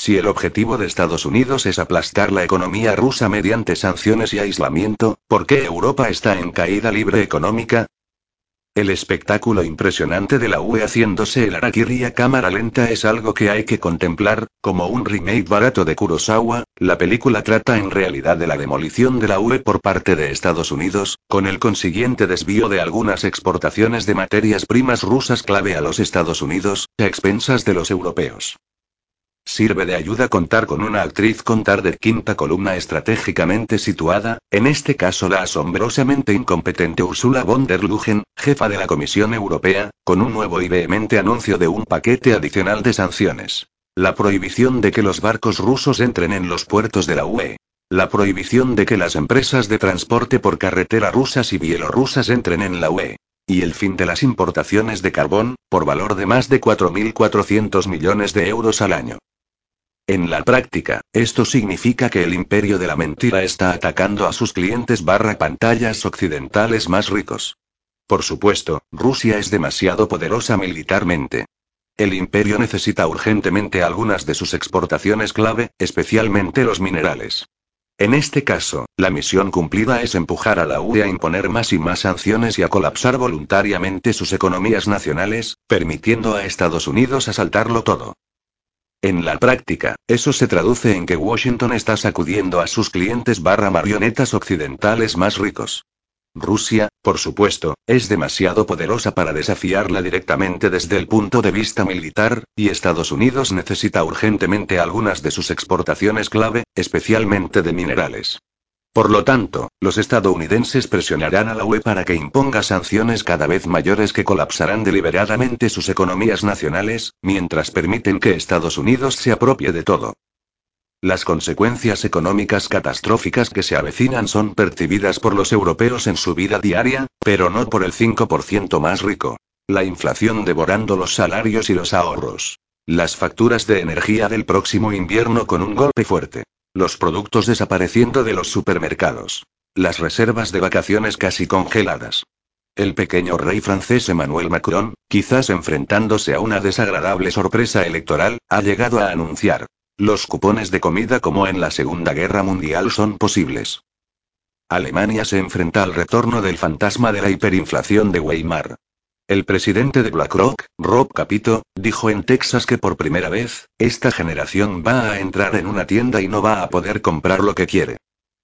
Si el objetivo de Estados Unidos es aplastar la economía rusa mediante sanciones y aislamiento, ¿por qué Europa está en caída libre económica? El espectáculo impresionante de la UE haciéndose el Arakiri a cámara lenta es algo que hay que contemplar, como un remake barato de Kurosawa, la película trata en realidad de la demolición de la UE por parte de Estados Unidos, con el consiguiente desvío de algunas exportaciones de materias primas rusas clave a los Estados Unidos, a expensas de los europeos. Sirve de ayuda contar con una actriz contar de quinta columna estratégicamente situada, en este caso la asombrosamente incompetente Ursula von der Leyen, jefa de la Comisión Europea, con un nuevo y vehemente anuncio de un paquete adicional de sanciones. La prohibición de que los barcos rusos entren en los puertos de la UE. La prohibición de que las empresas de transporte por carretera rusas y bielorrusas entren en la UE. Y el fin de las importaciones de carbón, por valor de más de 4.400 millones de euros al año. En la práctica, esto significa que el imperio de la mentira está atacando a sus clientes barra pantallas occidentales más ricos. Por supuesto, Rusia es demasiado poderosa militarmente. El imperio necesita urgentemente algunas de sus exportaciones clave, especialmente los minerales. En este caso, la misión cumplida es empujar a la UE a imponer más y más sanciones y a colapsar voluntariamente sus economías nacionales, permitiendo a Estados Unidos asaltarlo todo. En la práctica, eso se traduce en que Washington está sacudiendo a sus clientes barra marionetas occidentales más ricos. Rusia, por supuesto, es demasiado poderosa para desafiarla directamente desde el punto de vista militar, y Estados Unidos necesita urgentemente algunas de sus exportaciones clave, especialmente de minerales. Por lo tanto, los estadounidenses presionarán a la UE para que imponga sanciones cada vez mayores que colapsarán deliberadamente sus economías nacionales, mientras permiten que Estados Unidos se apropie de todo. Las consecuencias económicas catastróficas que se avecinan son percibidas por los europeos en su vida diaria, pero no por el 5% más rico. La inflación devorando los salarios y los ahorros. Las facturas de energía del próximo invierno con un golpe fuerte. Los productos desapareciendo de los supermercados. Las reservas de vacaciones casi congeladas. El pequeño rey francés Emmanuel Macron, quizás enfrentándose a una desagradable sorpresa electoral, ha llegado a anunciar. Los cupones de comida como en la Segunda Guerra Mundial son posibles. Alemania se enfrenta al retorno del fantasma de la hiperinflación de Weimar. El presidente de BlackRock, Rob Capito, dijo en Texas que por primera vez, esta generación va a entrar en una tienda y no va a poder comprar lo que quiere.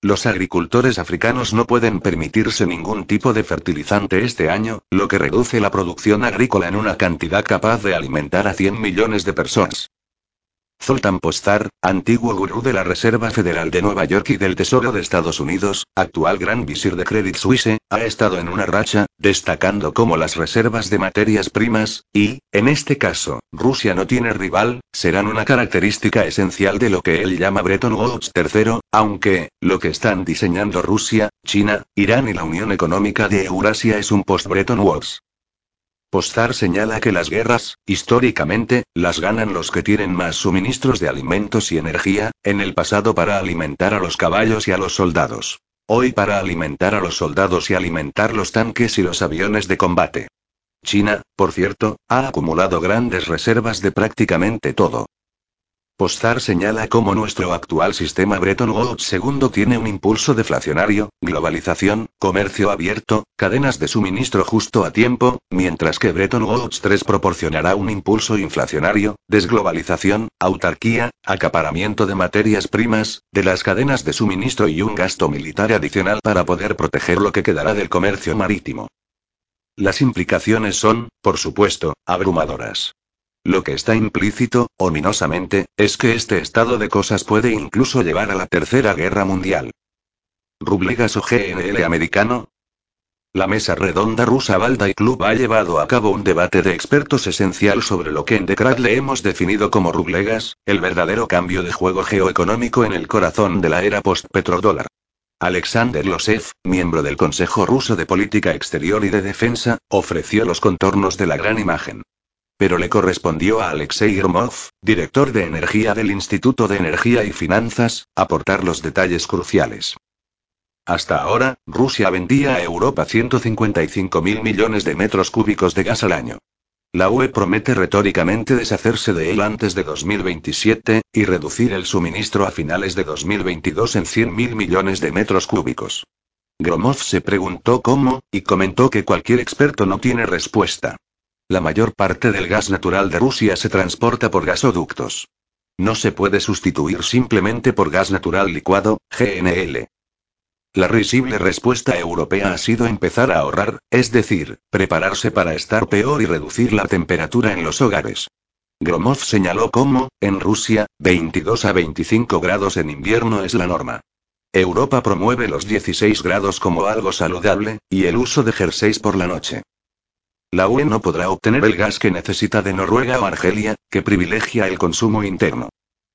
Los agricultores africanos no pueden permitirse ningún tipo de fertilizante este año, lo que reduce la producción agrícola en una cantidad capaz de alimentar a 100 millones de personas. Zoltan Postar, antiguo gurú de la Reserva Federal de Nueva York y del Tesoro de Estados Unidos, actual gran visir de Credit Suisse, ha estado en una racha, destacando cómo las reservas de materias primas, y, en este caso, Rusia no tiene rival, serán una característica esencial de lo que él llama Bretton Woods III, aunque, lo que están diseñando Rusia, China, Irán y la Unión Económica de Eurasia es un post-Bretton Woods. Postar señala que las guerras, históricamente, las ganan los que tienen más suministros de alimentos y energía, en el pasado para alimentar a los caballos y a los soldados. Hoy para alimentar a los soldados y alimentar los tanques y los aviones de combate. China, por cierto, ha acumulado grandes reservas de prácticamente todo. Postar señala cómo nuestro actual sistema Bretton Woods II tiene un impulso deflacionario, globalización, comercio abierto, cadenas de suministro justo a tiempo, mientras que Bretton Woods III proporcionará un impulso inflacionario, desglobalización, autarquía, acaparamiento de materias primas, de las cadenas de suministro y un gasto militar adicional para poder proteger lo que quedará del comercio marítimo. Las implicaciones son, por supuesto, abrumadoras. Lo que está implícito, ominosamente, es que este estado de cosas puede incluso llevar a la Tercera Guerra Mundial. ¿Rublegas o GNL americano? La mesa redonda rusa Balda Club ha llevado a cabo un debate de expertos esencial sobre lo que en Decrat le hemos definido como rublegas, el verdadero cambio de juego geoeconómico en el corazón de la era post-petrodólar. Alexander Losev, miembro del Consejo Ruso de Política Exterior y de Defensa, ofreció los contornos de la gran imagen pero le correspondió a Alexei Gromov, director de energía del Instituto de Energía y Finanzas, aportar los detalles cruciales. Hasta ahora, Rusia vendía a Europa 155 mil millones de metros cúbicos de gas al año. La UE promete retóricamente deshacerse de él antes de 2027, y reducir el suministro a finales de 2022 en 100.000 millones de metros cúbicos. Gromov se preguntó cómo, y comentó que cualquier experto no tiene respuesta. La mayor parte del gas natural de Rusia se transporta por gasoductos. No se puede sustituir simplemente por gas natural licuado, GNL. La risible respuesta europea ha sido empezar a ahorrar, es decir, prepararse para estar peor y reducir la temperatura en los hogares. Gromov señaló cómo, en Rusia, 22 a 25 grados en invierno es la norma. Europa promueve los 16 grados como algo saludable, y el uso de jerseys por la noche. La UE no podrá obtener el gas que necesita de Noruega o Argelia, que privilegia el consumo interno.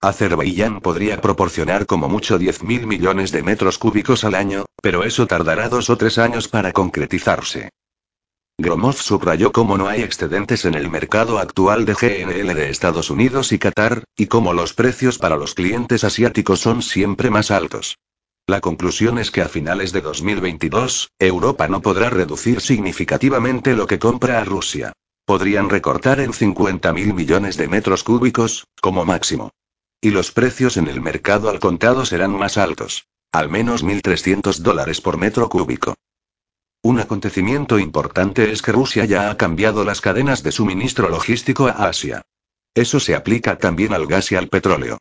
Azerbaiyán podría proporcionar como mucho 10.000 millones de metros cúbicos al año, pero eso tardará dos o tres años para concretizarse. Gromov subrayó cómo no hay excedentes en el mercado actual de GNL de Estados Unidos y Qatar, y cómo los precios para los clientes asiáticos son siempre más altos. La conclusión es que a finales de 2022, Europa no podrá reducir significativamente lo que compra a Rusia. Podrían recortar en 50.000 millones de metros cúbicos, como máximo. Y los precios en el mercado al contado serán más altos. Al menos 1.300 dólares por metro cúbico. Un acontecimiento importante es que Rusia ya ha cambiado las cadenas de suministro logístico a Asia. Eso se aplica también al gas y al petróleo.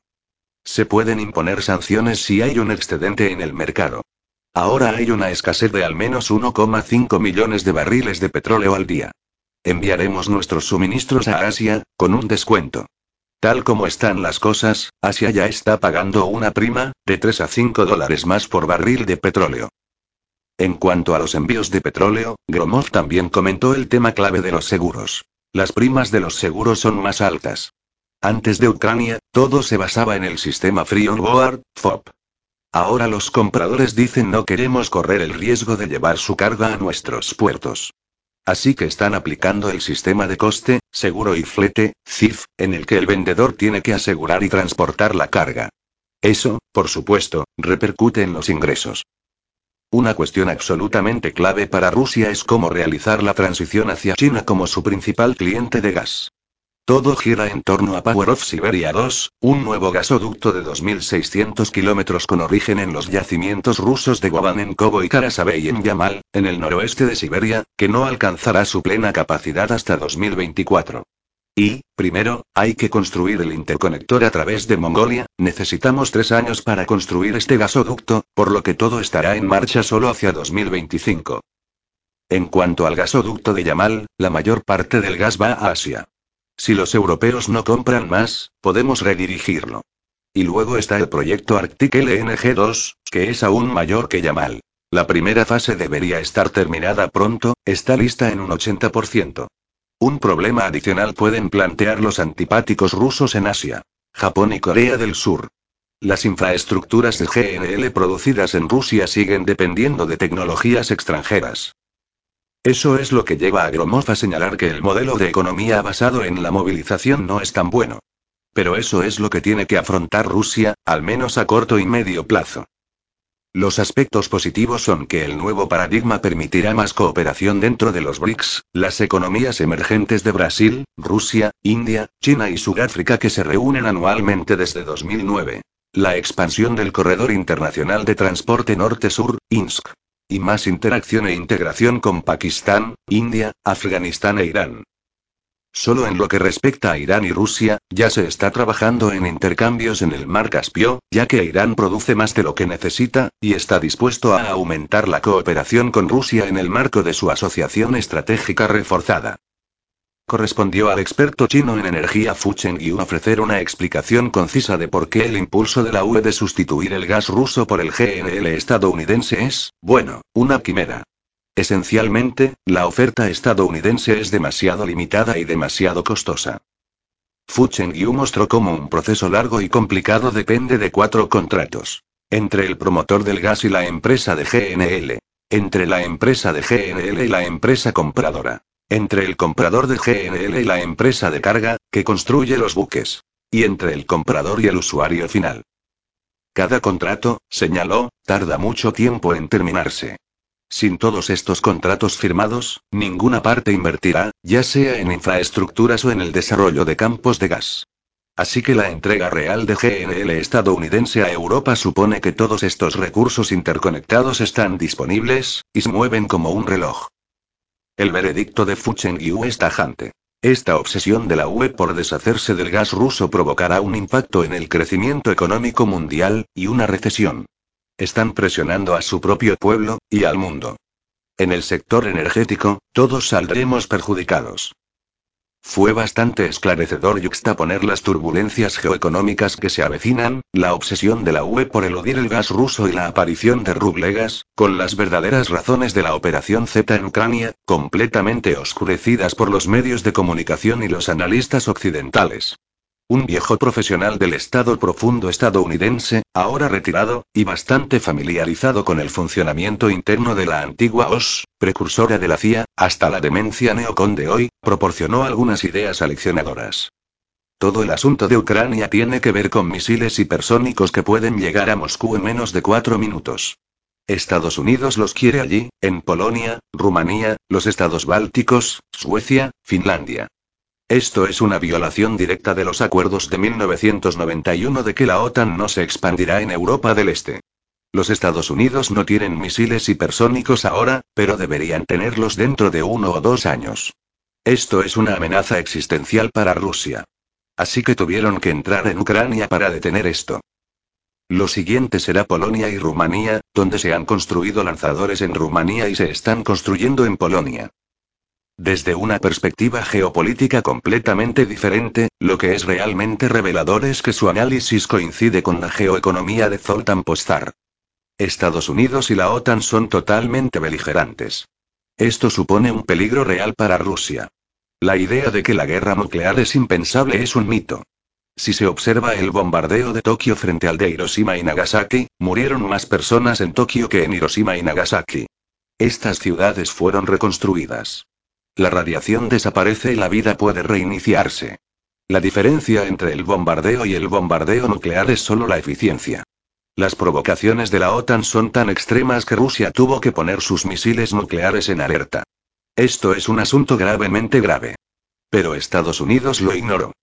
Se pueden imponer sanciones si hay un excedente en el mercado. Ahora hay una escasez de al menos 1,5 millones de barriles de petróleo al día. Enviaremos nuestros suministros a Asia, con un descuento. Tal como están las cosas, Asia ya está pagando una prima, de 3 a 5 dólares más por barril de petróleo. En cuanto a los envíos de petróleo, Gromov también comentó el tema clave de los seguros. Las primas de los seguros son más altas. Antes de Ucrania, todo se basaba en el sistema Free On Board, FOB. Ahora los compradores dicen no queremos correr el riesgo de llevar su carga a nuestros puertos. Así que están aplicando el sistema de coste, seguro y flete, CIF, en el que el vendedor tiene que asegurar y transportar la carga. Eso, por supuesto, repercute en los ingresos. Una cuestión absolutamente clave para Rusia es cómo realizar la transición hacia China como su principal cliente de gas. Todo gira en torno a Power of Siberia 2, un nuevo gasoducto de 2.600 kilómetros con origen en los yacimientos rusos de Guabanenkovo y Karasabey en Yamal, en el noroeste de Siberia, que no alcanzará su plena capacidad hasta 2024. Y, primero, hay que construir el interconector a través de Mongolia, necesitamos tres años para construir este gasoducto, por lo que todo estará en marcha solo hacia 2025. En cuanto al gasoducto de Yamal, la mayor parte del gas va a Asia. Si los europeos no compran más, podemos redirigirlo. Y luego está el proyecto Arctic LNG2, que es aún mayor que Yamal. La primera fase debería estar terminada pronto, está lista en un 80%. Un problema adicional pueden plantear los antipáticos rusos en Asia, Japón y Corea del Sur. Las infraestructuras de GNL producidas en Rusia siguen dependiendo de tecnologías extranjeras. Eso es lo que lleva a Gromov a señalar que el modelo de economía basado en la movilización no es tan bueno. Pero eso es lo que tiene que afrontar Rusia, al menos a corto y medio plazo. Los aspectos positivos son que el nuevo paradigma permitirá más cooperación dentro de los BRICS, las economías emergentes de Brasil, Rusia, India, China y Sudáfrica que se reúnen anualmente desde 2009. La expansión del Corredor Internacional de Transporte Norte-Sur, INSC y más interacción e integración con Pakistán, India, Afganistán e Irán. Solo en lo que respecta a Irán y Rusia, ya se está trabajando en intercambios en el mar Caspio, ya que Irán produce más de lo que necesita, y está dispuesto a aumentar la cooperación con Rusia en el marco de su asociación estratégica reforzada correspondió al experto chino en energía Fu Chengyu ofrecer una explicación concisa de por qué el impulso de la UE de sustituir el gas ruso por el GNL estadounidense es, bueno, una quimera. Esencialmente, la oferta estadounidense es demasiado limitada y demasiado costosa. Fu Chengyu mostró cómo un proceso largo y complicado depende de cuatro contratos. Entre el promotor del gas y la empresa de GNL. Entre la empresa de GNL y la empresa compradora entre el comprador de GNL y la empresa de carga, que construye los buques. Y entre el comprador y el usuario final. Cada contrato, señaló, tarda mucho tiempo en terminarse. Sin todos estos contratos firmados, ninguna parte invertirá, ya sea en infraestructuras o en el desarrollo de campos de gas. Así que la entrega real de GNL estadounidense a Europa supone que todos estos recursos interconectados están disponibles, y se mueven como un reloj. El veredicto de Fuchen Yu es tajante. Esta obsesión de la UE por deshacerse del gas ruso provocará un impacto en el crecimiento económico mundial, y una recesión. Están presionando a su propio pueblo, y al mundo. En el sector energético, todos saldremos perjudicados. Fue bastante esclarecedor yuxtaponer las turbulencias geoeconómicas que se avecinan, la obsesión de la UE por eludir el gas ruso y la aparición de rublegas, con las verdaderas razones de la operación Z en Ucrania, completamente oscurecidas por los medios de comunicación y los analistas occidentales. Un viejo profesional del Estado profundo estadounidense, ahora retirado, y bastante familiarizado con el funcionamiento interno de la antigua OS, precursora de la CIA, hasta la demencia neocon de hoy, proporcionó algunas ideas aleccionadoras. Todo el asunto de Ucrania tiene que ver con misiles hipersónicos que pueden llegar a Moscú en menos de cuatro minutos. Estados Unidos los quiere allí, en Polonia, Rumanía, los estados bálticos, Suecia, Finlandia. Esto es una violación directa de los acuerdos de 1991 de que la OTAN no se expandirá en Europa del Este. Los Estados Unidos no tienen misiles hipersónicos ahora, pero deberían tenerlos dentro de uno o dos años. Esto es una amenaza existencial para Rusia. Así que tuvieron que entrar en Ucrania para detener esto. Lo siguiente será Polonia y Rumanía, donde se han construido lanzadores en Rumanía y se están construyendo en Polonia. Desde una perspectiva geopolítica completamente diferente, lo que es realmente revelador es que su análisis coincide con la geoeconomía de Zoltán Postar. Estados Unidos y la OTAN son totalmente beligerantes. Esto supone un peligro real para Rusia. La idea de que la guerra nuclear es impensable es un mito. Si se observa el bombardeo de Tokio frente al de Hiroshima y Nagasaki, murieron más personas en Tokio que en Hiroshima y Nagasaki. Estas ciudades fueron reconstruidas. La radiación desaparece y la vida puede reiniciarse. La diferencia entre el bombardeo y el bombardeo nuclear es solo la eficiencia. Las provocaciones de la OTAN son tan extremas que Rusia tuvo que poner sus misiles nucleares en alerta. Esto es un asunto gravemente grave. Pero Estados Unidos lo ignoró.